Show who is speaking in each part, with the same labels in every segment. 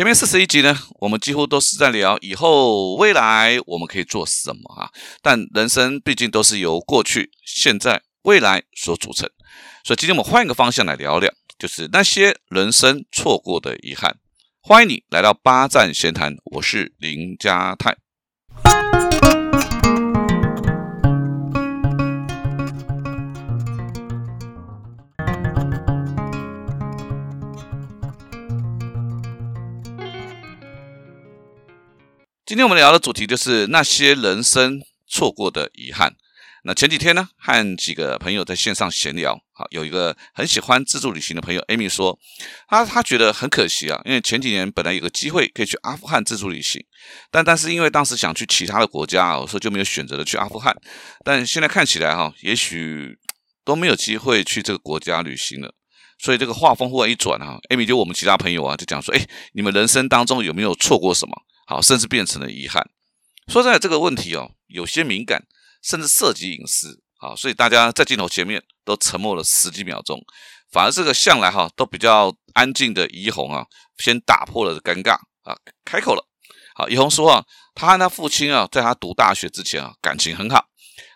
Speaker 1: 前面四十一集呢，我们几乎都是在聊以后未来我们可以做什么啊。但人生毕竟都是由过去、现在、未来所组成，所以今天我们换一个方向来聊聊，就是那些人生错过的遗憾。欢迎你来到八站闲谈，我是林家泰。今天我们聊的主题就是那些人生错过的遗憾。那前几天呢，和几个朋友在线上闲聊，好，有一个很喜欢自助旅行的朋友 Amy 说，他他觉得很可惜啊，因为前几年本来有个机会可以去阿富汗自助旅行，但但是因为当时想去其他的国家啊，所以就没有选择的去阿富汗。但现在看起来哈，也许都没有机会去这个国家旅行了。所以这个话锋忽然一转啊，Amy 就我们其他朋友啊，就讲说，哎，你们人生当中有没有错过什么？好，甚至变成了遗憾。说在这个问题哦，有些敏感，甚至涉及隐私。好，所以大家在镜头前面都沉默了十几秒钟，反而这个向来哈都比较安静的怡红啊，先打破了尴尬啊，开口了。好，怡红说啊，他和他父亲啊，在他读大学之前啊，感情很好。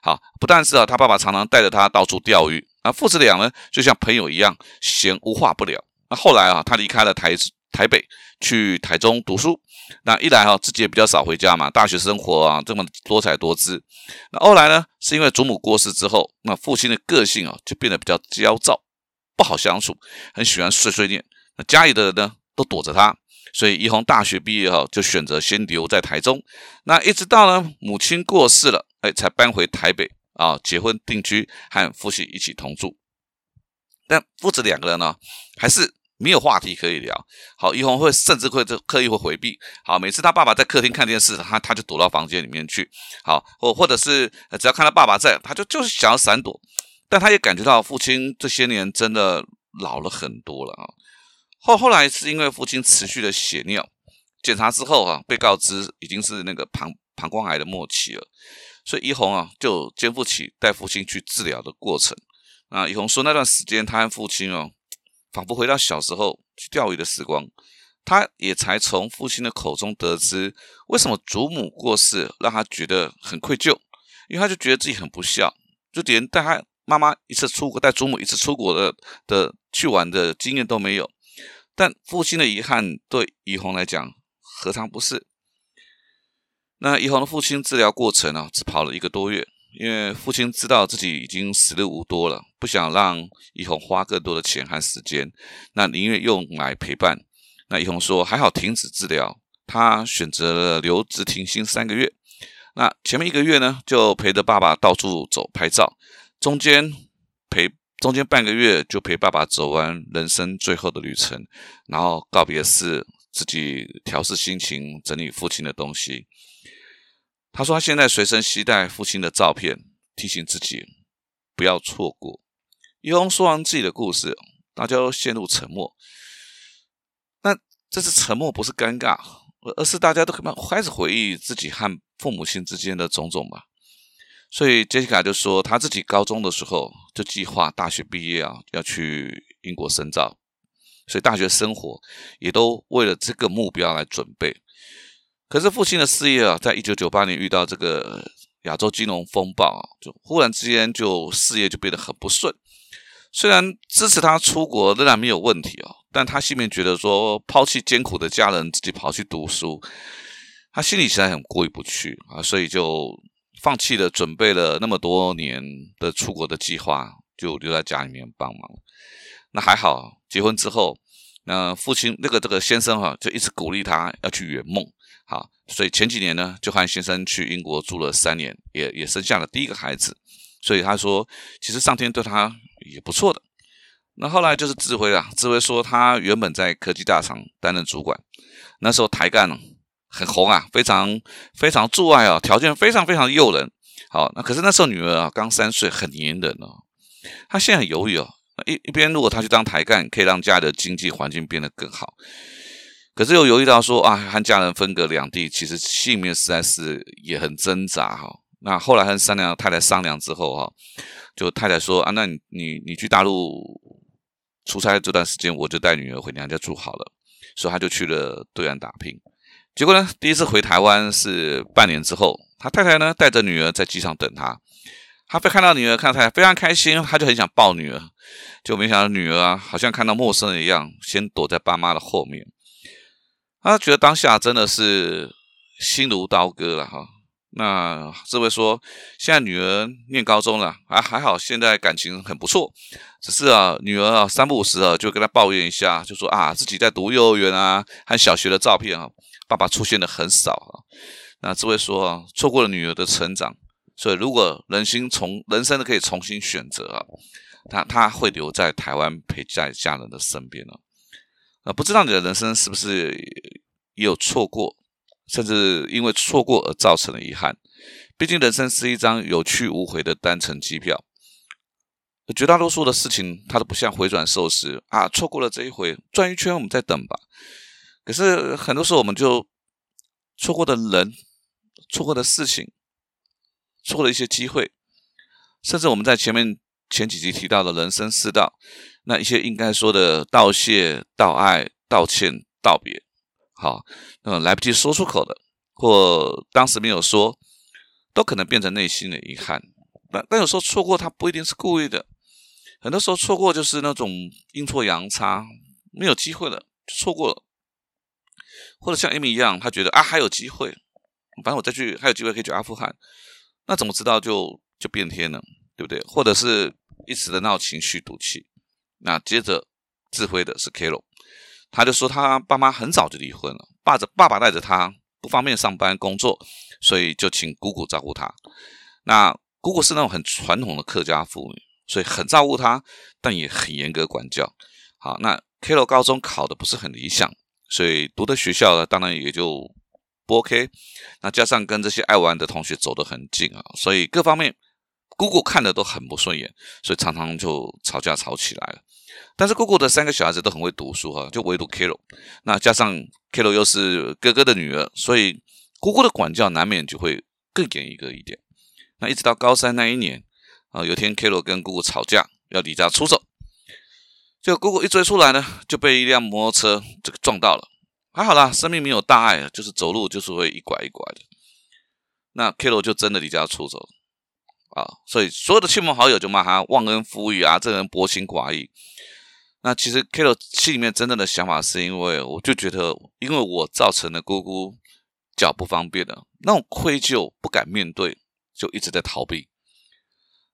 Speaker 1: 好，不但是啊，他爸爸常常带着他到处钓鱼，啊，父子俩呢就像朋友一样，闲无话不聊。那后来啊，他离开了台台北。去台中读书，那一来哈，自己也比较少回家嘛。大学生活啊，这么多彩多姿。那后来呢，是因为祖母过世之后，那父亲的个性啊，就变得比较焦躁，不好相处，很喜欢碎碎念。那家里的人呢，都躲着他，所以怡红大学毕业后，就选择先留在台中。那一直到呢，母亲过世了，哎，才搬回台北啊，结婚定居，和父亲一起同住。但父子两个人呢，还是。没有话题可以聊，好，怡红会甚至会刻意会回避，好，每次他爸爸在客厅看电视，他他就躲到房间里面去，好，或或者是只要看到爸爸在，他就就是想要闪躲，但他也感觉到父亲这些年真的老了很多了啊。后后来是因为父亲持续的血尿，检查之后啊，被告知已经是那个膀膀胱癌的末期了，所以怡红啊就肩负起带父亲去治疗的过程。那怡红说那段时间他和父亲哦。仿佛回到小时候去钓鱼的时光，他也才从父亲的口中得知，为什么祖母过世让他觉得很愧疚，因为他就觉得自己很不孝，就连带他妈妈一次出国、带祖母一次出国的的去玩的经验都没有。但父亲的遗憾对怡红来讲，何尝不是？那怡红的父亲治疗过程呢，只跑了一个多月。因为父亲知道自己已经时日无多了，不想让怡红花更多的钱和时间，那宁愿用来陪伴。那怡红说：“还好停止治疗，他选择了留职停薪三个月。那前面一个月呢，就陪着爸爸到处走拍照，中间陪中间半个月就陪爸爸走完人生最后的旅程，然后告别式自己调试心情，整理父亲的东西。”他说：“他现在随身携带父亲的照片，提醒自己不要错过。”一红说完自己的故事，大家都陷入沉默。那这次沉默不是尴尬，而是大家都开始回忆自己和父母亲之间的种种吧。所以杰西卡就说，他自己高中的时候就计划大学毕业啊要去英国深造，所以大学生活也都为了这个目标来准备。可是父亲的事业啊，在一九九八年遇到这个亚洲金融风暴，就忽然之间就事业就变得很不顺。虽然支持他出国仍然没有问题哦，但他心里面觉得说抛弃艰苦的家人，自己跑去读书，他心里实在很过意不去啊，所以就放弃了准备了那么多年的出国的计划，就留在家里面帮忙。那还好，结婚之后，那父亲那个这个先生哈，就一直鼓励他要去圆梦。好，所以前几年呢，就和先生去英国住了三年，也也生下了第一个孩子。所以他说，其实上天对他也不错的。那后来就是智慧啊，智慧说他原本在科技大厂担任主管，那时候台干很红啊，非常非常驻爱啊，条件非常非常诱人。好，那可是那时候女儿啊刚三岁，很黏人哦。他现在很犹豫哦，一一边如果他去当台干，可以让家里的经济环境变得更好。可是又犹豫到说啊，和家人分隔两地，其实心里面实在是也很挣扎哈。那后来和商量太太商量之后哈，就太太说啊，那你你你去大陆出差这段时间，我就带女儿回娘家住好了。所以他就去了对岸打拼。结果呢，第一次回台湾是半年之后，他太太呢带着女儿在机场等他。他被看到女儿，看到太太非常开心，他就很想抱女儿，就没想到女儿啊，好像看到陌生人一样，先躲在爸妈的后面。他觉得当下真的是心如刀割了哈。那这位说，现在女儿念高中了，啊还好，现在感情很不错。只是啊，女儿啊三不五时啊就跟他抱怨一下，就说啊自己在读幼儿园啊和小学的照片啊，爸爸出现的很少啊。那这位说啊，错过了女儿的成长，所以如果人心重人生的可以重新选择啊，他他会留在台湾陪在家人的身边啊。啊，不知道你的人生是不是也有错过？甚至因为错过而造成的遗憾。毕竟人生是一张有去无回的单程机票，绝大多数的事情它都不像回转寿司啊，错过了这一回，转一圈我们再等吧。可是很多时候我们就错过的人、错过的事情、错过了一些机会，甚至我们在前面前几集提到的人生四道，那一些应该说的道谢、道爱、道歉、道别。好，嗯，来不及说出口的，或当时没有说，都可能变成内心的遗憾。但但有时候错过，他不一定是故意的，很多时候错过就是那种阴错阳差，没有机会了就错过了。或者像艾米一样，他觉得啊还有机会，反正我再去还有机会可以去阿富汗，那怎么知道就就变天了，对不对？或者是一时的闹情绪赌气，那接着指挥的是 K 罗。他就说他爸妈很早就离婚了，爸着爸爸带着他不方便上班工作，所以就请姑姑照顾他。那姑姑是那种很传统的客家妇女，所以很照顾他，但也很严格管教。好，那 KLO 高中考的不是很理想，所以读的学校呢，当然也就不 OK。那加上跟这些爱玩的同学走得很近啊，所以各方面姑姑看的都很不顺眼，所以常常就吵架吵起来了。但是姑姑的三个小孩子都很会读书哈，就唯独 Kilo，那加上 Kilo 又是哥哥的女儿，所以姑姑的管教难免就会更严格一点。那一直到高三那一年啊，有天 Kilo 跟姑姑吵架，要离家出走，就姑姑一追出来呢，就被一辆摩托车这个撞到了，还好啦，生命没有大碍，就是走路就是会一拐一拐的。那 Kilo 就真的离家出走啊，所以所有的亲朋好友就骂他忘恩负义啊，这个人薄情寡义。那其实 Kilo 心里面真正的想法是因为，我就觉得，因为我造成了姑姑脚不方便的那种愧疚，不敢面对，就一直在逃避。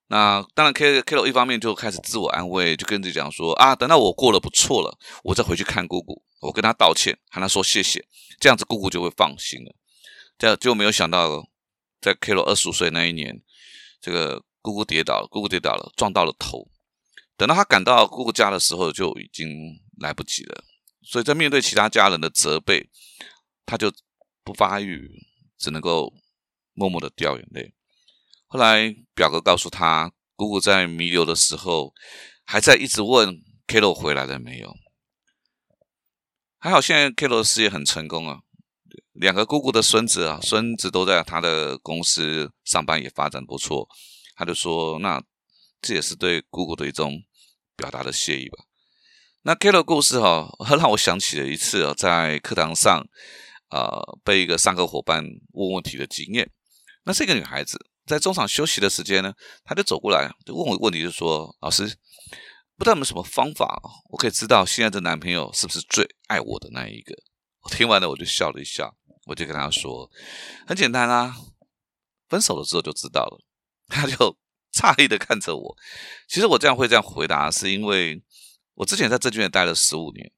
Speaker 1: 那当然，K K 罗一方面就开始自我安慰，就跟自己讲说啊，等到我过得不错了，我再回去看姑姑，我跟她道歉，喊她说谢谢，这样子姑姑就会放心了。这样就没有想到，在 Kilo 二十五岁那一年，这个姑姑跌倒了，姑姑跌倒了，撞到了头。等到他赶到姑姑家的时候，就已经来不及了。所以在面对其他家人的责备，他就不发育，只能够默默的掉眼泪。后来表哥告诉他，姑姑在弥留的时候，还在一直问 K 罗回来了没有。还好现在 K 罗的事业很成功啊，两个姑姑的孙子啊，孙子都在他的公司上班，也发展不错。他就说，那这也是对姑姑的一种。表达的谢意吧。那 kl 的故事哈，让我想起了一次啊，在课堂上啊，被一个上课伙伴问问题的经验。那是一个女孩子，在中场休息的时间呢，她就走过来，就问我问题，就说：“老师，不知道有没有什么方法，我可以知道现在的男朋友是不是最爱我的那一个？”我听完了，我就笑了一笑，我就跟他说：“很简单啊，分手了之后就知道了。”他就。诧异的看着我，其实我这样会这样回答，是因为我之前在证券业待了十五年，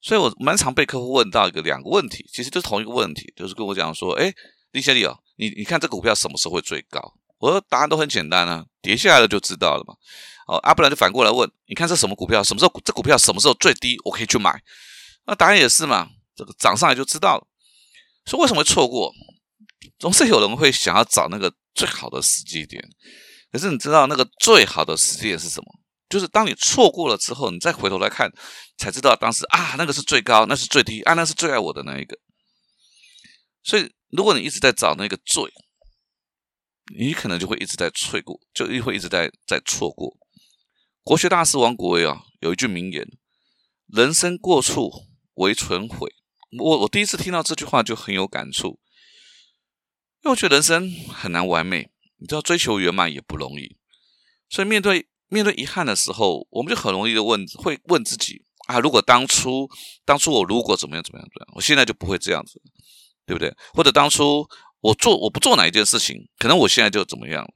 Speaker 1: 所以我蛮常被客户问到一个两个问题，其实就是同一个问题，就是跟我讲说，哎，李先生哦，你你看这股票什么时候会最高？我说答案都很简单啊，跌下来了就知道了嘛。哦，阿不然就反过来问，你看这什么股票，什么时候这股票什么时候最低，我可以去买？那答案也是嘛，这个涨上来就知道了。说为什么会错过？总是有人会想要找那个最好的时机点。可是你知道那个最好的时机点是什么？就是当你错过了之后，你再回头来看，才知道当时啊，那个是最高，那是最低，啊，那是最爱我的那一个。所以，如果你一直在找那个最，你可能就会一直在错过，就会一直在在错过。国学大师王国维啊，有一句名言：“人生过处为存悔。我我第一次听到这句话就很有感触，因为我觉得人生很难完美，你知道追求圆满也不容易，所以面对面对遗憾的时候，我们就很容易的问，会问自己啊，如果当初当初我如果怎么样怎么样怎么样，我现在就不会这样子，对不对？或者当初我做我不做哪一件事情，可能我现在就怎么样。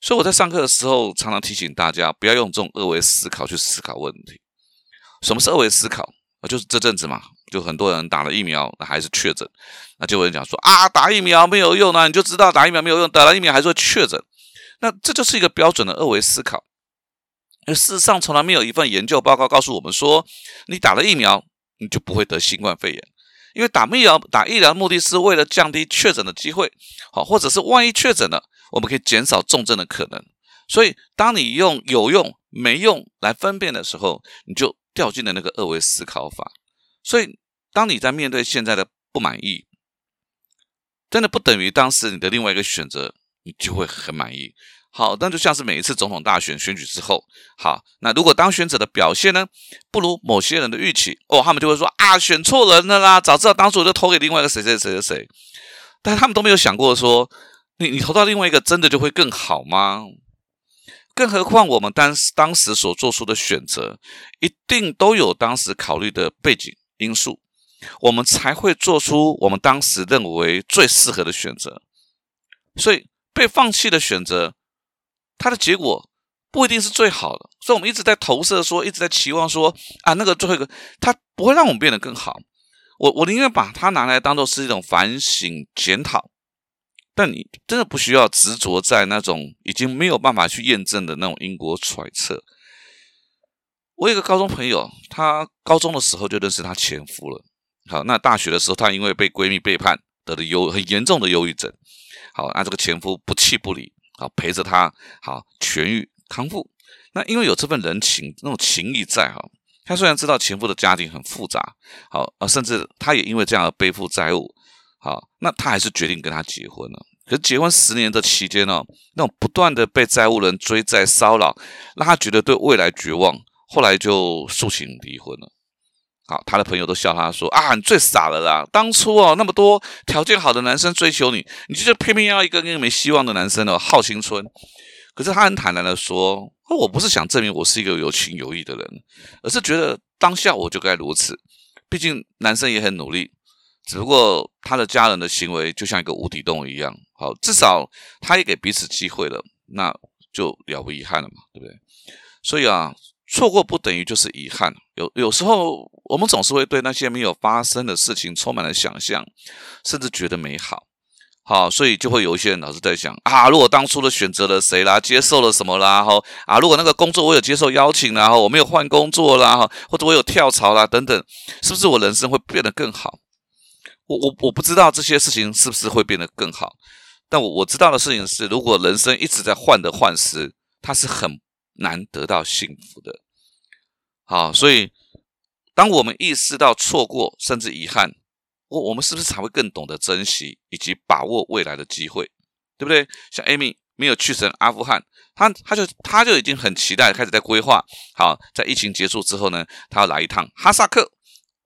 Speaker 1: 所以我在上课的时候常常提醒大家，不要用这种二维思考去思考问题。什么是二维思考？啊，就是这阵子嘛。就很多人打了疫苗，那还是确诊，那就有人讲说啊，打疫苗没有用呢，你就知道打疫苗没有用，打了疫苗还是会确诊，那这就是一个标准的二维思考。而事实上，从来没有一份研究报告告诉我们说，你打了疫苗，你就不会得新冠肺炎，因为打疫苗打疫苗的目的是为了降低确诊的机会，好，或者是万一确诊了，我们可以减少重症的可能。所以，当你用有用没用来分辨的时候，你就掉进了那个二维思考法。所以，当你在面对现在的不满意，真的不等于当时你的另外一个选择，你就会很满意。好，那就像是每一次总统大选选举之后，好，那如果当选者的表现呢，不如某些人的预期，哦，他们就会说啊，选错人了啦，早知道当初我就投给另外一个谁谁谁谁谁。但他们都没有想过说，你你投到另外一个，真的就会更好吗？更何况，我们当当时所做出的选择，一定都有当时考虑的背景。因素，我们才会做出我们当时认为最适合的选择。所以被放弃的选择，它的结果不一定是最好的。所以我们一直在投射说，一直在期望说啊，那个最后一个，它不会让我们变得更好。我我宁愿把它拿来当做是一种反省检讨。但你真的不需要执着在那种已经没有办法去验证的那种因果揣测。我有个高中朋友，她高中的时候就认识她前夫了。好，那大学的时候，她因为被闺蜜背叛，得了忧很严重的忧郁症。好，那这个前夫不弃不离，好陪着她，好痊愈康复。那因为有这份人情那种情谊在哈，她虽然知道前夫的家庭很复杂，好啊，甚至她也因为这样而背负债务，好，那她还是决定跟他结婚了。可是结婚十年的期间呢，那种不断的被债务人追债骚扰，让她觉得对未来绝望。后来就诉请离婚了。好，他的朋友都笑他说：“啊，你最傻了啦！当初哦，那么多条件好的男生追求你，你就偏偏要一个跟你没希望的男生哦，耗青春。”可是他很坦然的说：“我不是想证明我是一个有情有义的人，而是觉得当下我就该如此。毕竟男生也很努力，只不过他的家人的行为就像一个无底洞一样。好，至少他也给彼此机会了，那就了无遗憾了嘛，对不对？所以啊。”错过不等于就是遗憾，有有时候我们总是会对那些没有发生的事情充满了想象，甚至觉得美好。好，所以就会有一些人老是在想啊，如果当初的选择了谁啦，接受了什么啦，哈啊，如果那个工作我有接受邀请啦，哈，我没有换工作啦，哈，或者我有跳槽啦，等等，是不是我人生会变得更好？我我我不知道这些事情是不是会变得更好，但我我知道的事情是，如果人生一直在患得患失，它是很。难得到幸福的，好，所以当我们意识到错过甚至遗憾，我我们是不是才会更懂得珍惜以及把握未来的机会，对不对？像 Amy 没有去成阿富汗，他他就他就已经很期待，开始在规划。好，在疫情结束之后呢，他要来一趟哈萨克、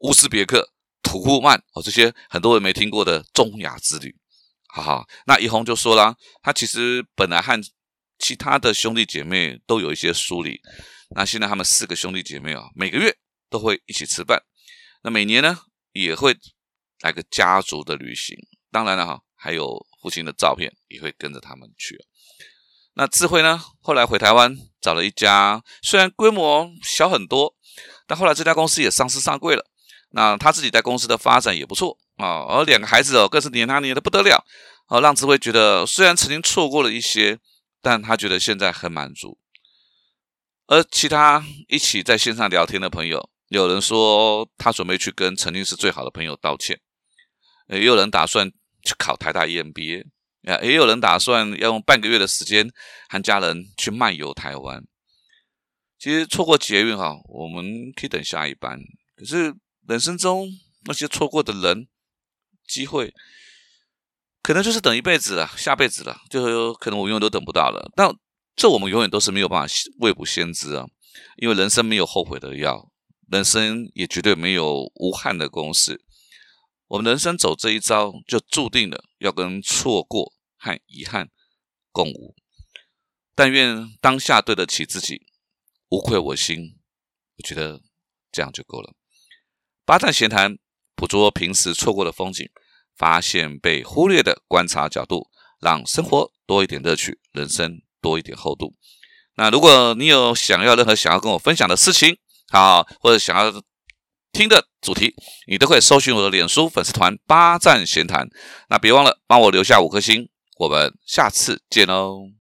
Speaker 1: 乌兹别克、土库曼哦，这些很多人没听过的中亚之旅。好好，那怡红就说了，他其实本来和其他的兄弟姐妹都有一些疏离，那现在他们四个兄弟姐妹啊，每个月都会一起吃饭，那每年呢也会来个家族的旅行，当然了哈，还有父亲的照片也会跟着他们去。那智慧呢，后来回台湾找了一家，虽然规模小很多，但后来这家公司也上市上柜了。那他自己在公司的发展也不错啊，而两个孩子哦，更是黏他黏的不得了，啊，让智慧觉得虽然曾经错过了一些。但他觉得现在很满足，而其他一起在线上聊天的朋友，有人说他准备去跟曾经是最好的朋友道歉，也有人打算去考台大 EMBA，啊，也有人打算要用半个月的时间和家人去漫游台湾。其实错过捷运哈，我们可以等下一班，可是人生中那些错过的人、机会。可能就是等一辈子了，下辈子了，就可能我永远都等不到了。但这我们永远都是没有办法未卜先知啊，因为人生没有后悔的药，人生也绝对没有无憾的公式。我们人生走这一遭，就注定了要跟错过和遗憾共舞。但愿当下对得起自己，无愧我心。我觉得这样就够了。八站闲谈，捕捉平时错过的风景，发现被忽略的观察角度，让生活多一点乐趣，人生多一点厚度。那如果你有想要任何想要跟我分享的事情，好，或者想要听的主题，你都可以搜寻我的脸书粉丝团“八站闲谈”。那别忘了帮我留下五颗星，我们下次见喽。